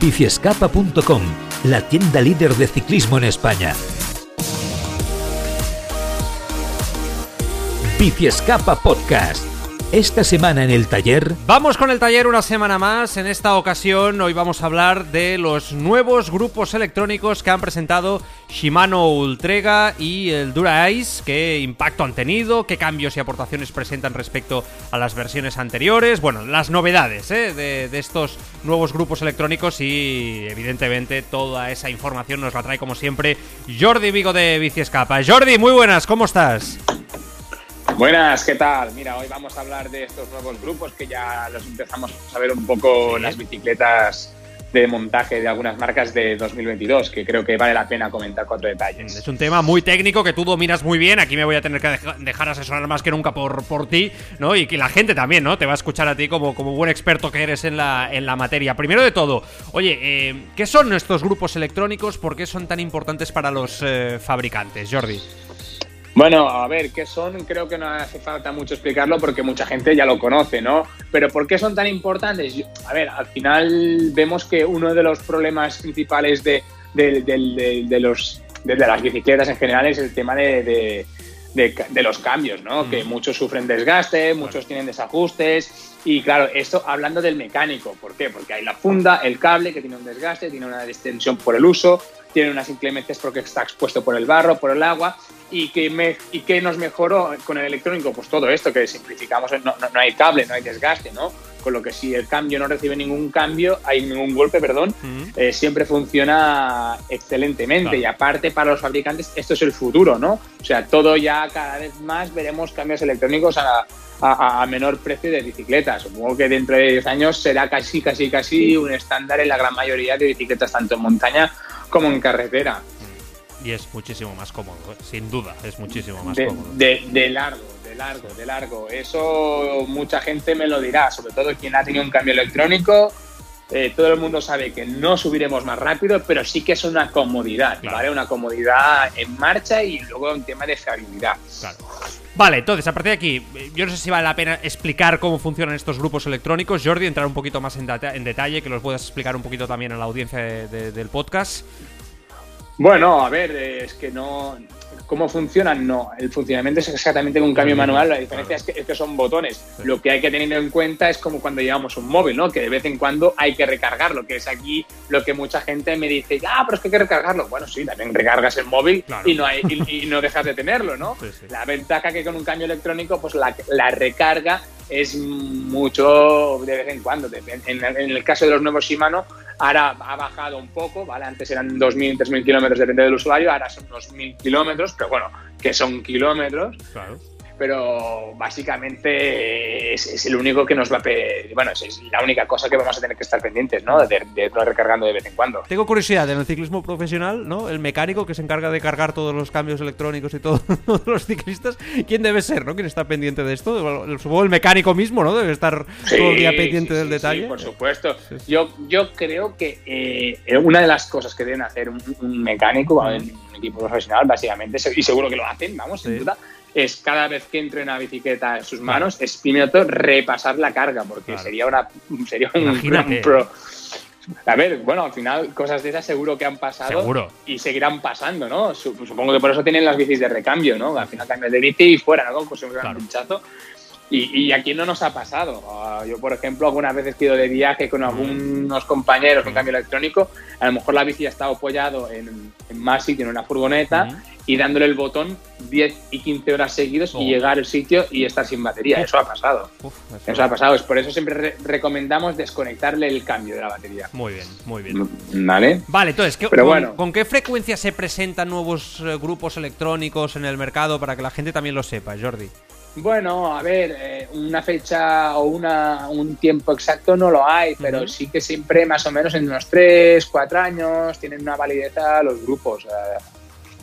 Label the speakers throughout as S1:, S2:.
S1: biciescapa.com, la tienda líder de ciclismo en España. Biciescapa Podcast. Esta semana en el taller,
S2: Vamos con el taller una semana más. En esta ocasión hoy vamos a hablar de los nuevos grupos electrónicos que han presentado Shimano Ultrega y el Dura Ice, qué impacto han tenido, qué cambios y aportaciones presentan respecto a las versiones anteriores, bueno, las novedades ¿eh? de, de estos nuevos grupos electrónicos y evidentemente toda esa información nos la trae como siempre Jordi Vigo de Bici Escapa. Jordi, muy buenas, ¿cómo estás?
S3: Buenas, ¿qué tal? Mira, hoy vamos a hablar de estos nuevos grupos que ya los empezamos a ver un poco
S2: Sí.
S3: las bicicletas de montaje de algunas marcas de 2022, que creo que vale la pena comentar cuatro detalles.
S2: Es un tema muy técnico que tú dominas muy bien. Aquí me voy a tener que deja- dejar asesorar más que nunca por, por ti, ¿no? Y que la gente también, ¿no? Te va a escuchar a ti como, como buen experto que eres en la, en la materia. Primero de todo, oye, eh, ¿qué son estos grupos electrónicos? ¿Por qué son tan importantes para los eh, fabricantes, Jordi?
S3: Bueno, a ver, ¿qué son? Creo que no hace falta mucho explicarlo porque mucha gente ya lo conoce, ¿no? Pero ¿por qué son tan importantes? A ver, al final vemos que uno de los problemas principales de, de- de- de- los, las bicicletas en general es el tema de, los cambios, ¿no?
S2: Mm.
S3: Que muchos sufren desgaste, muchos tienen desajustes. Y claro, esto hablando del mecánico, ¿por qué? Porque hay la funda, el cable que tiene un desgaste, tiene una distensión por el uso, tiene unas inclemencias porque está expuesto por el barro, por el agua. ¿Y qué, me, ¿Y qué nos mejoró con el electrónico? Pues todo esto, que simplificamos, no, no, no hay cable, no hay desgaste, ¿no? Con lo que si el cambio no recibe ningún cambio, hay ningún golpe, perdón, eh, siempre funciona excelentemente.
S2: Claro.
S3: Y aparte, para los fabricantes, esto es el futuro, ¿no? O sea, todo ya cada vez más veremos cambios electrónicos a, a- a menor precio de bicicletas. Supongo que dentro de 10 años será casi, casi, casi un estándar en la gran mayoría de bicicletas, tanto en montaña como en carretera.
S2: Y es muchísimo más cómodo, ¿eh? sin duda, es muchísimo más
S3: De,
S2: cómodo.
S3: de- de largo, de largo, de largo. Eso mucha gente me lo dirá, sobre todo quien ha tenido un cambio electrónico. eh, todo el mundo sabe que no subiremos más rápido, pero sí que es una comodidad,
S2: Claro.
S3: ¿vale? Una comodidad en marcha y luego un tema de fiabilidad.
S2: Claro. Vale, entonces, a partir de aquí, yo no sé si vale la pena explicar cómo funcionan estos grupos electrónicos. Jordi, entrar un poquito más en, data- en detalle, que los puedas explicar un poquito también a la audiencia de- de- del podcast.
S3: Bueno, a ver, es que no. ¿Cómo funcionan? No, el funcionamiento es exactamente un cambio manual, la diferencia es, que, es que son botones. Lo que hay que tener en cuenta es como cuando llevamos un móvil, ¿no? Que de vez en cuando hay que recargarlo, que es aquí lo que mucha gente me dice, ah, pero es que hay que recargarlo. Bueno, sí, también recargas el móvil
S2: Claro.
S3: y, no hay, y, y no dejas de tenerlo, ¿no?
S2: Sí, sí.
S3: La ventaja que con un cambio electrónico, pues la, la recarga es mucho de vez en cuando. En el caso de los nuevos Shimano, ahora ha bajado un poco, ¿vale? Antes eran 2.000, 3.000 kilómetros, depende del usuario, ahora son unos 1.000 kilómetros, pero bueno, que son kilómetros,
S2: Claro.
S3: Pero básicamente es, es el único que nos va a... Bueno, es, la única cosa que vamos a tener que estar pendientes, ¿no? De, de recargando de vez en cuando.
S2: Tengo curiosidad, en el ciclismo profesional, ¿no? El mecánico que se encarga de cargar todos los cambios electrónicos y todo- todos los ciclistas, ¿quién debe ser, no? ¿Quién está pendiente de esto? Supongo el mecánico mismo, ¿no? Debe estar todo el día
S3: Sí,
S2: pendiente
S3: sí,
S2: del
S3: sí,
S2: detalle.
S3: sí, por supuesto.
S2: Sí, sí.
S3: Yo, yo creo que eh, una de las cosas que deben hacer un, un mecánico,
S2: Mm.
S3: en un equipo profesional, básicamente, y seguro que lo hacen, vamos,
S2: Sí.
S3: sin duda, es cada vez que entre una bicicleta en sus manos, es primero todo repasar la carga, porque
S2: Claro.
S3: sería una sería un,
S2: Imagínate.
S3: un pro. A ver, bueno, al final cosas de esas seguro que han pasado
S2: Seguro.
S3: y seguirán pasando, ¿no? Sup- Supongo que por eso tienen las bicis de recambio, ¿no? Al final cambias de bici y fuera, ¿no? Pues un gran
S2: Claro.
S3: pinchazo. Y, y aquí no nos ha pasado. Ah, yo, por ejemplo, algunas veces he ido de viaje con algunos compañeros con cambio electrónico, a lo mejor la bici ha estado apoyado en, en más sitio, en una furgoneta, y dándole el botón 10 y 15 horas seguidos
S2: Oh.
S3: y llegar al sitio y estar sin batería. Eso ha pasado.
S2: Uf, eso-
S3: Eso ha pasado. Es por eso siempre re- recomendamos desconectarle el cambio de la batería.
S2: Muy bien, muy bien.
S3: ¿Vale?
S2: Vale, entonces, ¿qué-
S3: Pero
S2: con,
S3: bueno.
S2: ¿con qué frecuencia se presentan nuevos eh, grupos electrónicos en el mercado para que la gente también lo sepa, Jordi?
S3: Bueno, a ver, eh, una fecha o una, un tiempo exacto no lo hay, pero sí que siempre más o menos en unos 3, 4 años tienen una validez a los grupos.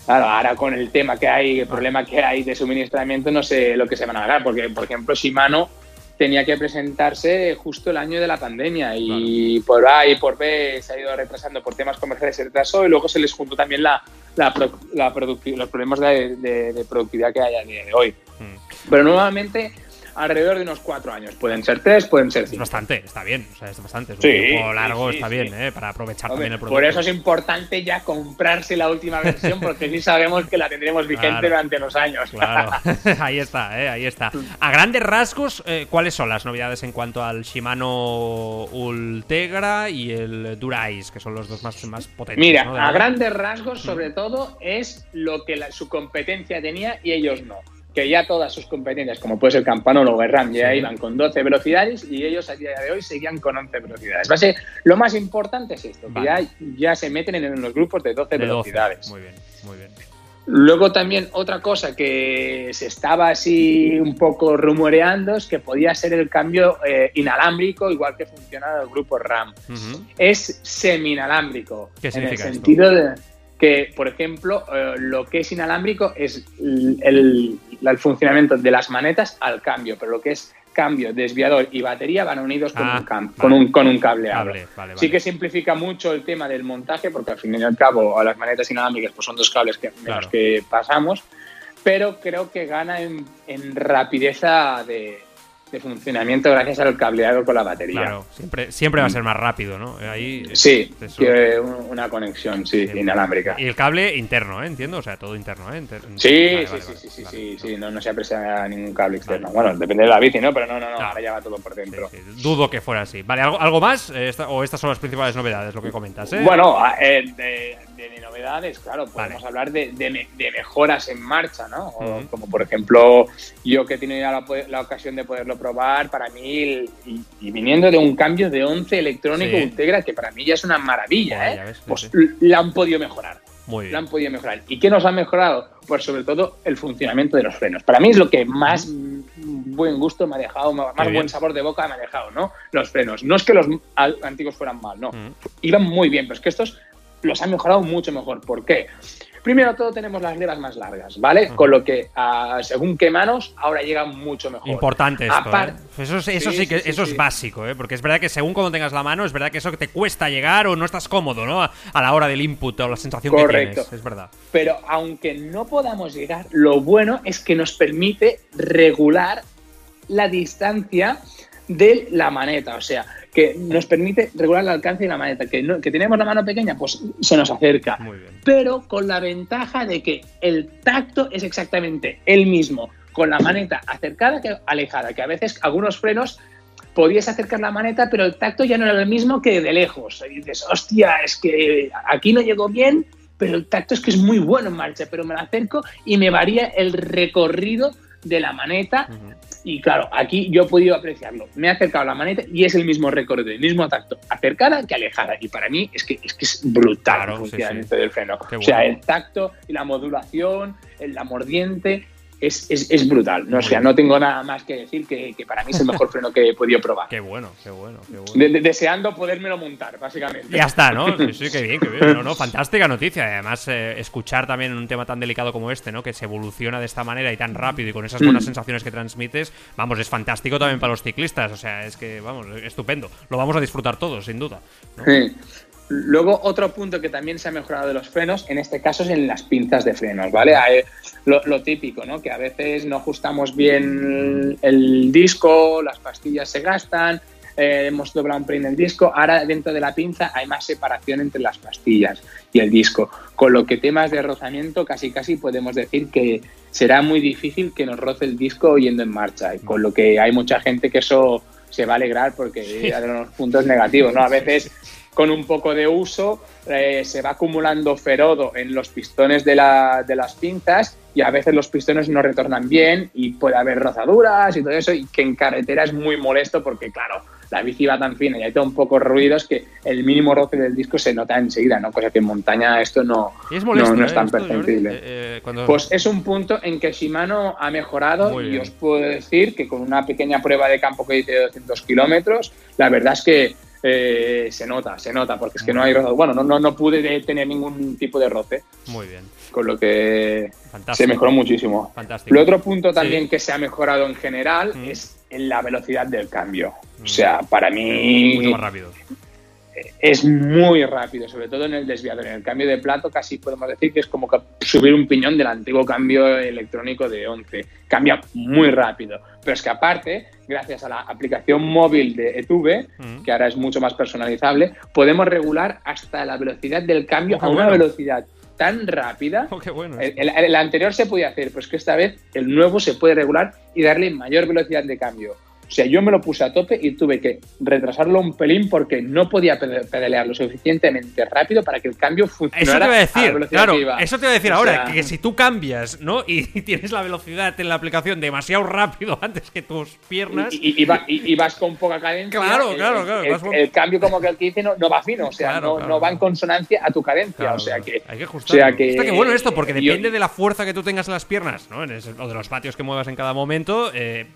S3: Claro, ahora con el tema que hay, el problema que hay de suministramiento, no sé lo que se van a ganar, porque por ejemplo Shimano tenía que presentarse justo el año de la pandemia y por A y por B se ha ido retrasando por temas comerciales, se retrasó y luego se les juntó también la, la, los problemas de, de- de productividad que hay a día de hoy.
S2: Mm.
S3: Pero nuevamente alrededor de unos cuatro años. Pueden ser tres, pueden ser
S2: Es
S3: cinco.
S2: bastante, está bien. O sea, es bastante. Es un
S3: Sí,
S2: tiempo largo,
S3: sí,
S2: está
S3: sí.
S2: bien, ¿eh? Para aprovechar
S3: Hombre,
S2: también el producto.
S3: por eso es importante ya comprarse la última versión porque sí sabemos que la tendremos vigente
S2: Claro.
S3: durante los años.
S2: Claro, ahí está, ¿eh? ahí está. A grandes rasgos, eh, ¿cuáles son las novedades en cuanto al Shimano Ultegra y el Durais, que son los dos más, más potentes?
S3: Mira, a grandes rasgos, sobre todo, es lo que la- su competencia tenía y ellos no. Que ya todas sus competencias, como puede ser Campanolo o Berram, ya
S2: Sí.
S3: iban con 12 velocidades y ellos a día de hoy seguían con 11 velocidades. Va a ser- lo más importante es esto, que ya, ya se meten en los grupos de 12
S2: De 12.
S3: velocidades.
S2: Muy bien, muy bien.
S3: Luego también otra cosa que se estaba así un poco rumoreando es que podía ser el cambio eh, inalámbrico, igual que funciona el grupo RAM. Es semi-inalámbrico.
S2: ¿Qué
S3: En
S2: significa
S3: el
S2: esto?
S3: sentido de que, por ejemplo, eh, lo que es inalámbrico es el, el- el funcionamiento de las manetas al cambio, pero lo que es cambio, desviador y batería van unidos con,
S2: Ah,
S3: un, cam-
S2: vale.
S3: con, un, con un cableado.
S2: Cable, vale,
S3: Sí que simplifica mucho el tema del montaje, porque al fin y al cabo a las manetas inalámbricas pues son dos cables que, menos
S2: Claro.
S3: que pasamos, pero creo que gana en, en rapidez de, de funcionamiento gracias al cableado con la batería.
S2: Claro, siempre, siempre va a ser más rápido, ¿no? Ahí,
S3: Sí, una conexión sí,
S2: Sí.
S3: inalámbrica.
S2: Y el cable interno, ¿eh? Entiendo, o sea, todo interno, ¿eh? Inter-
S3: Sí,
S2: Vale,
S3: sí,
S2: vale,
S3: sí,
S2: vale,
S3: sí, sí, sí, no, no se aprecia ningún cable externo. Bueno, depende de la bici, ¿no? Pero no, no, no, ahora ya va todo por dentro.
S2: Dudo que fuera así. Vale, ¿algo, algo más? Eh, esta- ¿O estas son las principales novedades, lo que comentas, eh?
S3: Bueno, eh, de, de novedades, claro, podemos
S2: Vale.
S3: hablar de, de me- de mejoras en marcha, ¿no? O. Como por ejemplo, yo que he tenido ya la, la ocasión de poderlo probar, para mí, el- y, y viniendo de un cambio de 11 electrónico
S2: Sí.
S3: Integra, que para mí ya es una maravilla, ¿eh?
S2: ves,
S3: pues
S2: sí.
S3: la han podido mejorar.
S2: Muy
S3: La han
S2: bien.
S3: podido mejorar. ¿Y qué nos ha mejorado? Pues sobre todo el funcionamiento de los frenos. Para mí es lo que más buen gusto me ha dejado, más
S2: bien.
S3: buen sabor de boca me ha dejado, ¿no? Los frenos. No es que los antiguos fueran mal, no.
S2: Mm.
S3: Iban muy bien, pero es que estos los han mejorado mucho mejor. ¿Por qué? Primero todo tenemos las levas más largas, ¿vale? Con lo que ah, según qué manos, ahora llegan mucho mejor.
S2: Importante esto, ¿eh? Eso, es- eso sí,
S3: Sí,
S2: que
S3: sí, sí,
S2: eso es básico, ¿eh? Porque es verdad que según cuando tengas la mano, es verdad que eso que te cuesta llegar o no estás cómodo, ¿no? A, la hora del input o la sensación que
S3: Correcto.
S2: tienes, es verdad.
S3: Pero aunque no podamos llegar, lo bueno es que nos permite regular la distancia de la maneta. O sea, que nos permite regular el alcance de la maneta. Que, no- que tenemos la mano pequeña, pues se nos acerca.
S2: Muy bien.
S3: Pero con la ventaja de que el tacto es exactamente el mismo con la maneta acercada que alejada. Que a veces algunos frenos podías acercar la maneta, pero el tacto ya no era el mismo que de lejos. Y dices, hostia, es que aquí no llegó bien, pero el tacto es que es muy bueno en marcha, pero me lo acerco y me varía el recorrido de la maneta. Y claro, aquí yo he podido apreciarlo. Me he acercado a la maneta y es el mismo recorrido, el mismo tacto, acercada que alejada. Y para mí es que es, que es brutal
S2: Claro,
S3: el
S2: sí,
S3: funcionamiento del freno.
S2: Qué
S3: O sea,
S2: bueno.
S3: el tacto y la modulación, el- la mordiente, es, es, es brutal. No, o sea, no tengo nada más que decir que, que para mí es el mejor freno que he podido probar.
S2: Qué bueno, qué bueno, qué bueno.
S3: De- de- deseando podérmelo montar, básicamente.
S2: Ya está, ¿no? Sí, sí, qué bien, qué bien. No, no, fantástica noticia. Además, eh, escuchar también un tema tan delicado como este, ¿no? Que se evoluciona de esta manera y tan rápido y con esas buenas
S3: Mm.
S2: sensaciones que transmites, vamos, es fantástico también para los ciclistas. O sea, es que, vamos, estupendo. Lo vamos a disfrutar todos, sin duda. ¿no?
S3: Sí. Luego, otro punto que también se ha mejorado de los frenos, en este caso es en las pinzas de frenos, ¿vale? Lo, típico, ¿no? Que a veces no ajustamos bien el disco, las pastillas se gastan, eh, hemos doblado un pelín el disco, ahora dentro de la pinza hay más separación entre las pastillas y el disco, con lo que temas de rozamiento casi casi podemos decir que será muy difícil que nos roce el disco yendo en marcha, con lo que hay mucha gente que eso se va a alegrar porque
S2: Sí.
S3: hay unos puntos negativos, ¿no? A veces con un poco de uso eh, se va acumulando ferodo en los pistones de, la- de las pinzas y a veces los pistones no retornan bien y puede haber rozaduras y todo eso y que en carretera es muy molesto porque claro, la bici va tan fina y hay todo un poco ruidos que el mínimo roce del disco se nota enseguida, ¿no? Cosa que en montaña esto no,
S2: es molesto,
S3: no, no es
S2: ¿eh?
S3: tan perceptible.
S2: Eh, eh, cuando-
S3: Pues es un punto en que Shimano ha mejorado
S2: Muy
S3: y
S2: bien.
S3: os puedo decir que con una pequeña prueba de campo que hice de 200 kilómetros, la verdad es que eh, se nota, se nota, porque es que no hay roce. Bueno, no, no, no pude de- tener ningún tipo de roce,
S2: Muy bien,
S3: con lo que
S2: fantástico.
S3: se mejoró muchísimo.
S2: Fantástico.
S3: El otro punto también
S2: Sí.
S3: que se ha mejorado en general
S2: Mm.
S3: es en la velocidad del cambio.
S2: Mm.
S3: O sea, para mí
S2: Mucho más rápido.
S3: es muy rápido, sobre todo en el desviador. En el cambio de plato casi podemos decir que es como que subir un piñón del antiguo cambio electrónico de 11. Cambia muy rápido. Pero es que aparte, gracias a la aplicación móvil de Etube,
S2: Mm.
S3: que ahora es mucho más personalizable, podemos regular hasta la velocidad del cambio
S2: Oh,
S3: a una
S2: bueno.
S3: velocidad tan rápida.
S2: Oh, qué bueno.
S3: El, el- el anterior se podía hacer, pues que esta vez el nuevo se puede regular y darle mayor velocidad de cambio. O sea, yo me lo puse a tope y tuve que retrasarlo un pelín porque no podía pedalear lo suficientemente rápido para que el cambio funcionara.
S2: Eso te iba a
S3: la
S2: decir,
S3: velocidad
S2: claro,
S3: que iba.
S2: eso te iba a decir
S3: O
S2: ahora,
S3: sea,
S2: que si tú cambias, ¿no? Y tienes la velocidad en la aplicación demasiado rápido antes que tus piernas.
S3: Y, y- y va- y- y vas con poca cadencia.
S2: Claro,
S3: el-
S2: claro,
S3: el-
S2: claro,
S3: El,
S2: vas con-
S3: el cambio como que el que hice no, no va fino, o sea,
S2: Claro,
S3: no,
S2: claro,
S3: no va
S2: claro.
S3: en consonancia a tu cadencia.
S2: Claro,
S3: o sea
S2: claro.
S3: que.
S2: hay que
S3: o
S2: ajustarlo.
S3: sea que
S2: Está que bueno esto, porque
S3: yo-
S2: depende de la fuerza que tú tengas en las piernas, ¿no? En ese- o de los vatios que muevas en cada momento, eh,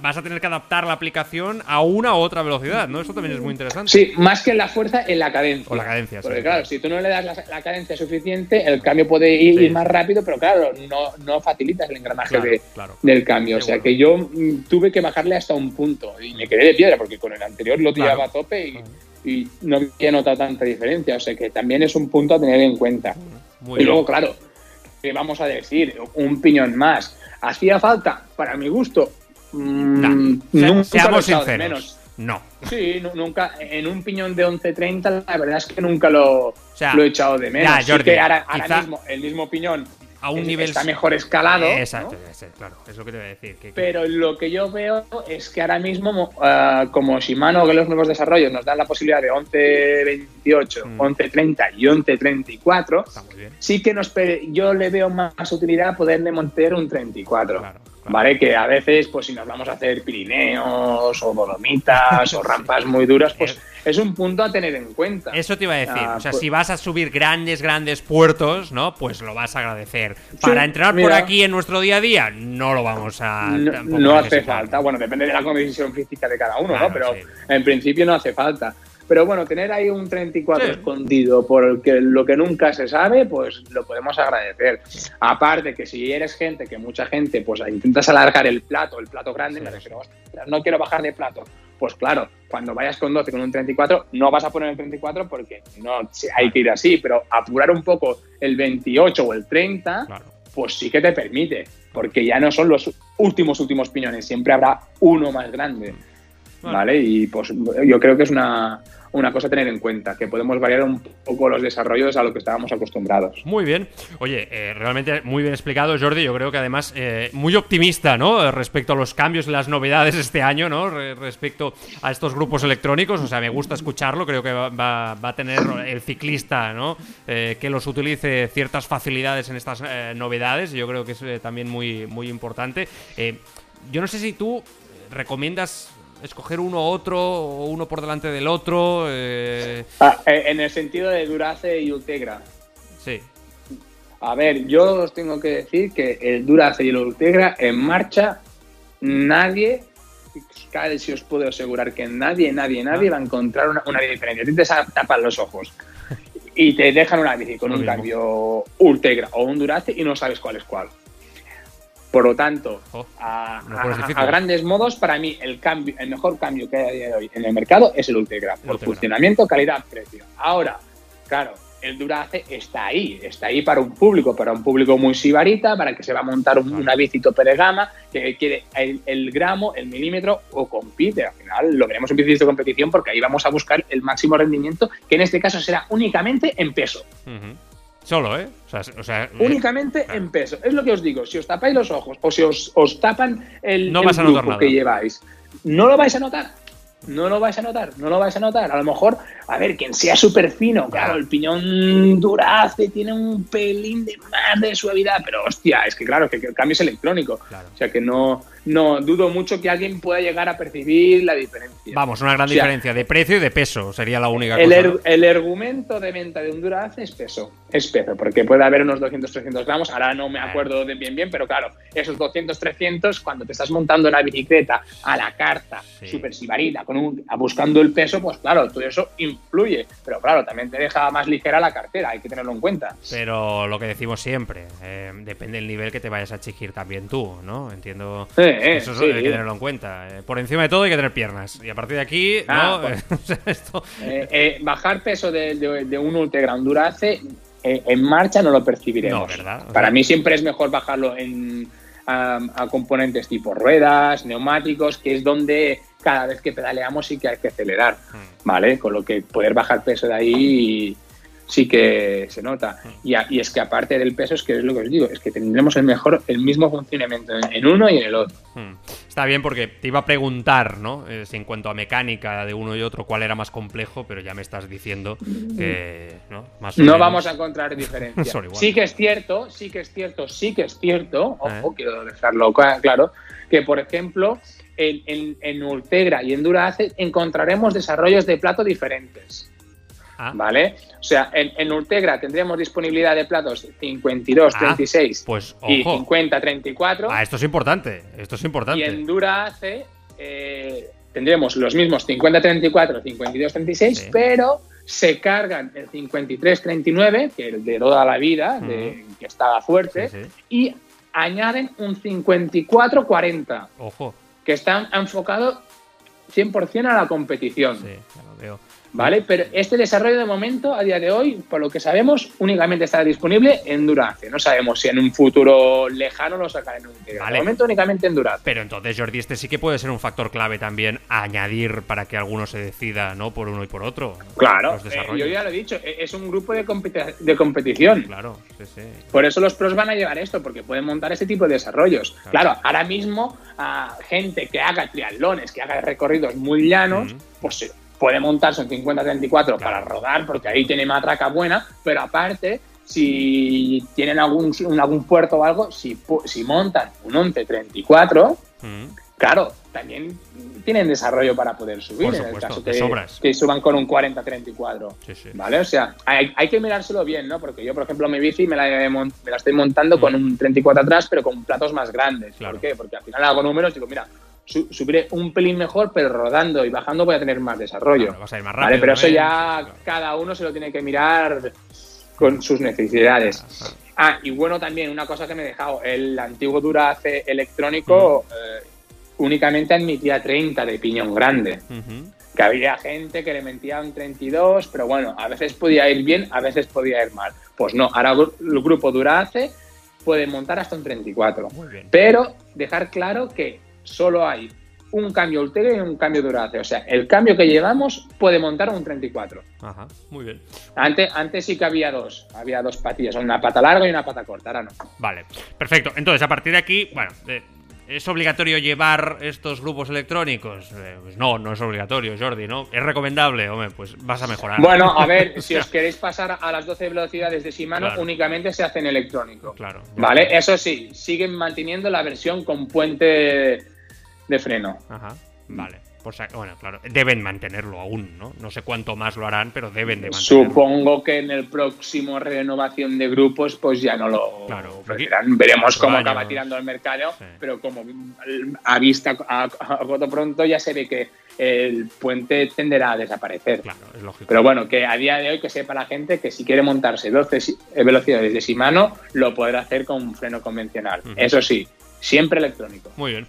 S2: vas a tener que adaptar la aplicación a una u otra velocidad, ¿no? Eso también es muy interesante.
S3: Sí, más que en la fuerza, en la cadencia.
S2: O la cadencia,
S3: Porque
S2: sí.
S3: claro, si tú no le das la, la cadencia suficiente, el cambio puede ir,
S2: Sí.
S3: ir más rápido, pero claro, no, no facilitas el engranaje
S2: Claro,
S3: de-
S2: claro.
S3: del cambio. O sea
S2: bueno.
S3: que yo mm, tuve que bajarle hasta un punto y me quedé de piedra porque con el anterior lo tiraba
S2: Claro.
S3: a tope y, y no había notado tanta diferencia. O sea que también es un punto a tener en cuenta.
S2: Muy
S3: y luego,
S2: bien.
S3: claro, ¿qué vamos a decir? Un piñón más. ¿Hacía falta? Para mi gusto, mm,
S2: se-
S3: he
S2: seamos sinceros.
S3: menos.
S2: No.
S3: Sí, nu- nunca, en un piñón de 11.30 la verdad es que nunca lo,
S2: sea,
S3: lo he echado de menos.
S2: ya, Jordi,
S3: que ahora, mismo el mismo piñón
S2: A un
S3: es-
S2: nivel.
S3: está mejor escalado,
S2: Exacto,
S3: ¿no?
S2: claro, es lo que te voy a decir. que-
S3: pero lo que yo veo es que ahora mismo, mo- ah, como Shimano, que los nuevos desarrollos nos dan la posibilidad de 11.28,
S2: Mm.
S3: 11.30 y 11.34,
S2: Está muy bien.
S3: sí que nos yo le veo más utilidad poderle montar un 34.
S2: Claro, claro.
S3: ¿Vale? Que a veces, pues si nos vamos a hacer Pirineos o Dolomitas o rampas muy duras, pues es un punto a tener en cuenta.
S2: Eso te iba a decir.
S3: Ah,
S2: o sea,
S3: pues-
S2: si vas a subir grandes, grandes puertos, ¿no? Pues lo vas a agradecer. Para entrenar por aquí en nuestro día a día, no lo vamos a.
S3: No, hace falta. Bueno, depende de la condición física de cada uno,
S2: Claro,
S3: ¿no? Pero
S2: sí.
S3: en principio no hace falta. Pero bueno, tener ahí un 34
S2: Sí.
S3: escondido por el que lo que nunca se sabe, pues lo podemos agradecer. Aparte que si eres gente, que mucha gente, pues intentas alargar el plato, el plato grande,
S2: Sí,
S3: me refiero, "Ostras, no quiero bajar de plato. Pues claro, cuando vayas con 12 con un 34, no vas a poner el 34 porque no hay que ir así, pero apurar un poco el 28 o el 30,
S2: Claro.
S3: pues sí que te permite, porque ya no son los últimos, últimos piñones, siempre habrá uno más grande, ¿vale? Y pues yo creo que es una, una cosa a tener en cuenta, que podemos variar un poco los desarrollos a lo que estábamos acostumbrados.
S2: Muy bien. Oye, eh, realmente muy bien explicado, Jordi. Yo creo que además eh, muy optimista, ¿no? Eh, Respecto a los cambios y las novedades este año, ¿no? Re- respecto a estos grupos electrónicos. O sea, me gusta escucharlo. Creo que va, va- va a tener el ciclista, ¿no? Eh, que los utilice ciertas facilidades en estas novedades. Yo creo que es también muy, muy importante. Eh, yo no sé si tú recomiendas escoger uno u otro o uno por delante del otro. eh,
S3: Ah, eh, en el sentido de Durace y Ultegra.
S2: sí.
S3: A ver, yo os tengo que decir que el Durace y el Ultegra en marcha, nadie, casi os puedo asegurar que nadie, nadie, nadie
S2: Ah.
S3: va a encontrar una, una diferencia. Te tapan los ojos y te dejan una bici con un
S2: mismo.
S3: cambio Ultegra o un Durace y no sabes cuál es cuál. Por lo tanto,
S2: Oh,
S3: a, grandes modos, para mí el cambio, el mejor cambio que hay a día de hoy en el mercado es el Ultegra, por funcionamiento, calidad, precio. Ahora, claro, el Durace está ahí, está ahí para un público, para un público muy sibarita, para que se va a montar un- una bici tope de gama, que quiere el, el gramo, el milímetro o compite. Al final lo veremos en bicis de competición porque ahí vamos a buscar el máximo rendimiento, que en este caso será únicamente en peso.
S2: Solo, ¿eh? O sea, o sea, eh,
S3: Únicamente
S2: claro.
S3: en peso. Es lo que os digo. Si os tapáis los ojos o si os, os tapan el,
S2: No
S3: el
S2: vas a notar
S3: grupo
S2: nada.
S3: que lleváis, no lo vais a notar. No lo vais a notar, no lo vais a notar. A lo mejor, a ver, quien sea súper fino, claro, el piñón durace, tiene un pelín de más de suavidad, pero hostia, es que claro, que, que el cambio es electrónico.
S2: Claro.
S3: O sea que no, no dudo mucho que alguien pueda llegar a percibir la diferencia.
S2: Vamos, una gran
S3: O sea,
S2: diferencia de precio y de peso sería la única
S3: El,
S2: cosa.
S3: er- el argumento de venta de un Durace es peso, es peso, porque puede haber unos 200-300 gramos, ahora no me acuerdo de bien bien, pero claro, esos 200-300, cuando te estás montando una bicicleta a la carta,
S2: Sí.
S3: super sibarita, con un, buscando el peso, pues claro, todo eso influye, pero claro, también te deja más ligera la cartera, hay que tenerlo en cuenta.
S2: Pero lo que decimos siempre, eh, depende del nivel que te vayas a exigir también tú, ¿no? Entiendo.
S3: Sí, eh,
S2: eso es-
S3: sí.
S2: hay que tenerlo en cuenta. Eh, por encima de todo hay que tener piernas. Y a partir de aquí,
S3: Ah,
S2: ¿no?
S3: pues.
S2: Esto.
S3: Eh, bajar peso de, de- de un Ultegra a un Durace eh, en marcha no lo percibiremos.
S2: No, ¿verdad? O
S3: Para mí siempre es mejor bajarlo en, a, a componentes tipo ruedas, neumáticos, que es donde cada vez que pedaleamos sí que hay que acelerar,
S2: Hmm.
S3: ¿vale? Con lo que poder bajar peso de ahí sí que se nota. Y, a- y es que aparte del peso, es que es lo que os digo, es que tendremos el mejor, el mismo funcionamiento en, en uno y en el otro.
S2: Hmm. Está bien porque te iba a preguntar, ¿no? Eh, si en cuanto a mecánica de uno y otro, cuál era más complejo, pero ya me estás diciendo que, ¿no? Más
S3: No
S2: menos.
S3: vamos a encontrar diferencia. Sí que es cierto, sí que es cierto, sí que es cierto, ojo,
S2: Eh.
S3: quiero dejarlo cla- claro, que por ejemplo en, en, en Ultegra y en Durace encontraremos desarrollos de plato diferentes.
S2: Ah,
S3: ¿Vale? O sea, en, en Ultegra tendremos disponibilidad de platos 52,
S2: Ah,
S3: 36
S2: pues
S3: y
S2: ojo.
S3: 50, 34.
S2: Ah, esto es importante. Esto es importante.
S3: Y en Durace eh, tendremos los mismos 50-34, 52-36,
S2: Sí.
S3: pero se cargan el 53-39, que es de toda la vida, de, que está fuerte,
S2: Sí, sí.
S3: y añaden un 54-40,
S2: Ojo.
S3: que está enfocado 100% a la competición.
S2: Sí, ya lo veo.
S3: ¿Vale? Pero este desarrollo de momento, a día de hoy, por lo que sabemos, únicamente estará disponible en Durace. No sabemos si en un futuro lejano lo sacarán en Ultegra.
S2: Vale.
S3: De momento únicamente en Durace.
S2: Pero entonces, Jordi, este sí que puede ser un factor clave también a añadir para que alguno se decida, ¿no? Por uno y por otro.
S3: Claro, eh, yo ya lo he dicho, e- es un grupo de, competi- de competición.
S2: Claro, sí, sí.
S3: Por eso los pros van a llevar esto, porque pueden montar este tipo de desarrollos.
S2: Claro.
S3: Claro, ahora mismo a gente que haga triatlones, que haga recorridos muy llanos,
S2: Ujú.
S3: pues eh, puede montarse un 50-34 para rodar, porque ahí tiene matraca buena, pero aparte, si tienen algún, algún puerto o algo, si, si montan un 11-34,
S2: Mm.
S3: Claro, también tienen desarrollo para poder subir
S2: Por
S3: en el caso
S2: de
S3: que, que suban con un 40-34.
S2: Sí, sí.
S3: ¿Vale? O sea, hay, hay que mirárselo bien, ¿no? Porque yo, por ejemplo, mi bici me la, me la estoy montando con un 34 atrás, pero con platos más grandes.
S2: Mm. Claro.
S3: ¿Por qué? Porque al final hago números y digo, mira, su- subiré un pelín mejor, pero rodando y bajando voy a tener más desarrollo.
S2: Claro, vas a ir más
S3: ¿Vale?
S2: rápido
S3: Pero eso
S2: también.
S3: ya
S2: Claro.
S3: cada uno se lo tiene que mirar con sus necesidades. Ah, y bueno, también una cosa que me he dejado, el antiguo Durace electrónico eh, únicamente admitía 30 de piñón grande. Que había gente que le mentía un 32, pero bueno, a veces podía ir bien, a veces podía ir mal. Pues no, ahora el grupo Durace puede montar hasta un 34.
S2: Muy bien.
S3: Pero dejar claro que solo hay un cambio Ultegra y un cambio Durace. O sea, el cambio que llevamos puede montar un 34.
S2: Ajá, muy bien.
S3: Antes, antes sí que había dos, había dos patillas, una pata larga y una pata corta, ahora no.
S2: Vale, perfecto. Entonces, a partir de aquí, bueno, eh, ¿es obligatorio llevar estos grupos electrónicos? Eh, pues no, no es obligatorio, Jordi, ¿no? ¿Es recomendable? Hombre, pues vas a mejorar.
S3: Bueno, a ver, si os queréis pasar a las 12 velocidades de Shimano,
S2: Claro.
S3: únicamente se hace en electrónico.
S2: Claro.
S3: ¿Vale? Eso sí, siguen manteniendo la versión con puente de freno.
S2: Ajá, vale. Pues, bueno, claro, deben mantenerlo aún, ¿no? No sé cuánto más lo harán, pero deben de mantenerlo.
S3: Supongo que en el próximo renovación de grupos, pues ya no lo
S2: Claro.
S3: Veremos cómo
S2: años.
S3: acaba tirando al mercado,
S2: Sí.
S3: pero como a vista a, corto pronto ya se ve que el puente tenderá a desaparecer.
S2: Claro, es lógico.
S3: Pero bueno, que a día de hoy que sepa la gente que si quiere montarse 12 si- velocidades de Shimano, lo podrá hacer con un freno convencional. Eso sí, siempre electrónico.
S2: Muy bien.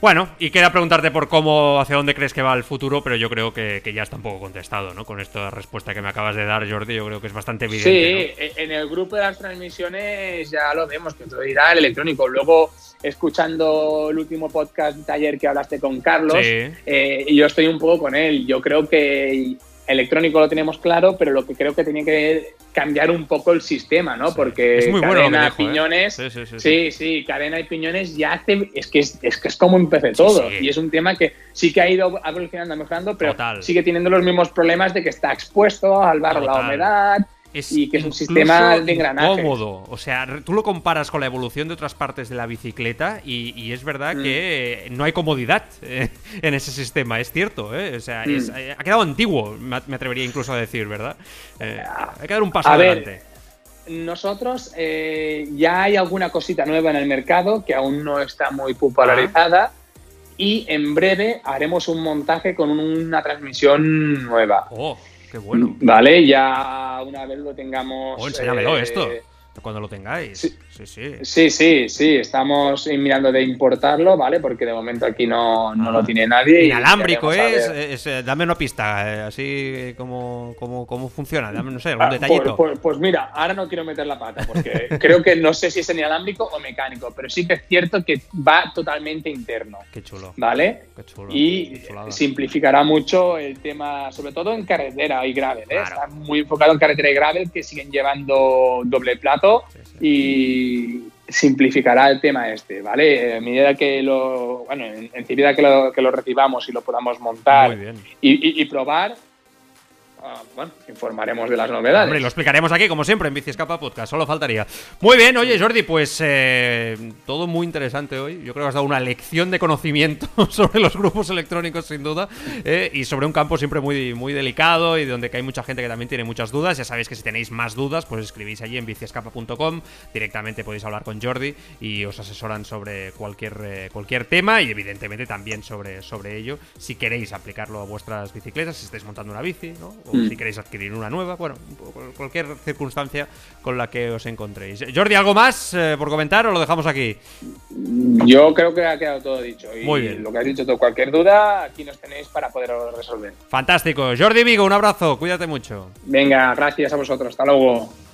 S2: Bueno, y queda preguntarte por cómo, hacia dónde crees que va el futuro, pero yo creo que, que ya está un poco contestado, ¿no? Con esta respuesta que me acabas de dar, Jordi, yo creo que es bastante evidente.
S3: Sí, e- en el grupo de las transmisiones ya lo vemos, que todo irá el electrónico. Luego, escuchando el último podcast de ayer que hablaste con Carlos,
S2: Sí.
S3: eh, yo estoy un poco con él. Yo creo que electrónico lo tenemos claro, pero lo que creo que tiene que cambiar un poco el sistema, ¿no?
S2: Sí.
S3: Porque
S2: Es muy bueno
S3: cadena,
S2: dijo, ¿eh?
S3: piñones,
S2: Sí, sí, sí, sí.
S3: sí, sí, cadena y piñones ya hace, es que es, es que es como empecé todo. Y es un tema que sí que ha ido evolucionando, mejorando, pero
S2: Total.
S3: sigue teniendo los mismos problemas de que está expuesto al barro, la
S2: Total.
S3: Y que es un sistema de engranaje.
S2: cómodo. O sea, tú lo comparas con la evolución de otras partes de la bicicleta y, es verdad mm. que no hay comodidad eh, en ese sistema, es cierto. Eh. O sea, mm. eh, ha quedado antiguo, me atrevería incluso a decir, ¿verdad? hay que dar un paso adelante.
S3: nosotros ya hay alguna cosita nueva en el mercado que aún no está muy popularizada. Y en breve haremos un montaje con una transmisión nueva.
S2: Oh. Qué bueno.
S3: Vale, ya una vez lo tengamos.
S2: Oh, enséñamelo esto. Eh, cuando lo tengáis.
S3: Sí, sí, sí. Sí, Estamos mirando de importarlo, ¿vale? Porque de momento aquí no, no lo tiene nadie.
S2: Inalámbrico es, eh, Dame una pista, eh, así como, como, funciona. Dame, no sé, algún ah,
S3: pues,
S2: detallito.
S3: Pues, pues, mira, ahora no quiero meter la pata, porque creo que no sé si es inalámbrico o mecánico, pero sí que es cierto que va totalmente interno.
S2: Qué chulo.
S3: ¿Vale?
S2: Qué chulo.
S3: Y simplificará mucho el tema, sobre todo en carretera y gravel. ¿eh? Está muy enfocado en carretera y gravel, que siguen llevando doble plato y simplificará el tema este, ¿vale? A medida que lo, bueno, en, medida que lo, que lo recibamos y lo podamos montar y, y, probar, Ah, bueno, informaremos de las novedades.
S2: Hombre, lo explicaremos aquí, como siempre, en Escapa Podcast, solo faltaría. Muy bien, oye, Jordi, pues eh, todo muy interesante hoy. Yo creo que has dado una lección de conocimiento sobre los grupos electrónicos, sin duda, eh, y sobre un campo siempre muy, muy delicado y donde hay mucha gente que también tiene muchas dudas. Ya sabéis que si tenéis más dudas, pues escribís allí en biciescapa.com. Directamente podéis hablar con Jordi y os asesoran sobre cualquier, eh, cualquier tema y, evidentemente, también sobre, sobre ello, si queréis aplicarlo a vuestras bicicletas, si estáis montando una bici, ¿no? Mm. si queréis adquirir una nueva, bueno, cualquier circunstancia con la que os encontréis. Jordi, ¿algo más eh, por comentar o lo dejamos aquí?
S3: Yo creo que ha quedado todo dicho. Y Muy bien. lo que has dicho, todo, cualquier duda, aquí nos tenéis para poder resolver.
S2: Fantástico. Jordi Vigo, un abrazo, cuídate mucho.
S3: Venga, gracias a vosotros, hasta luego.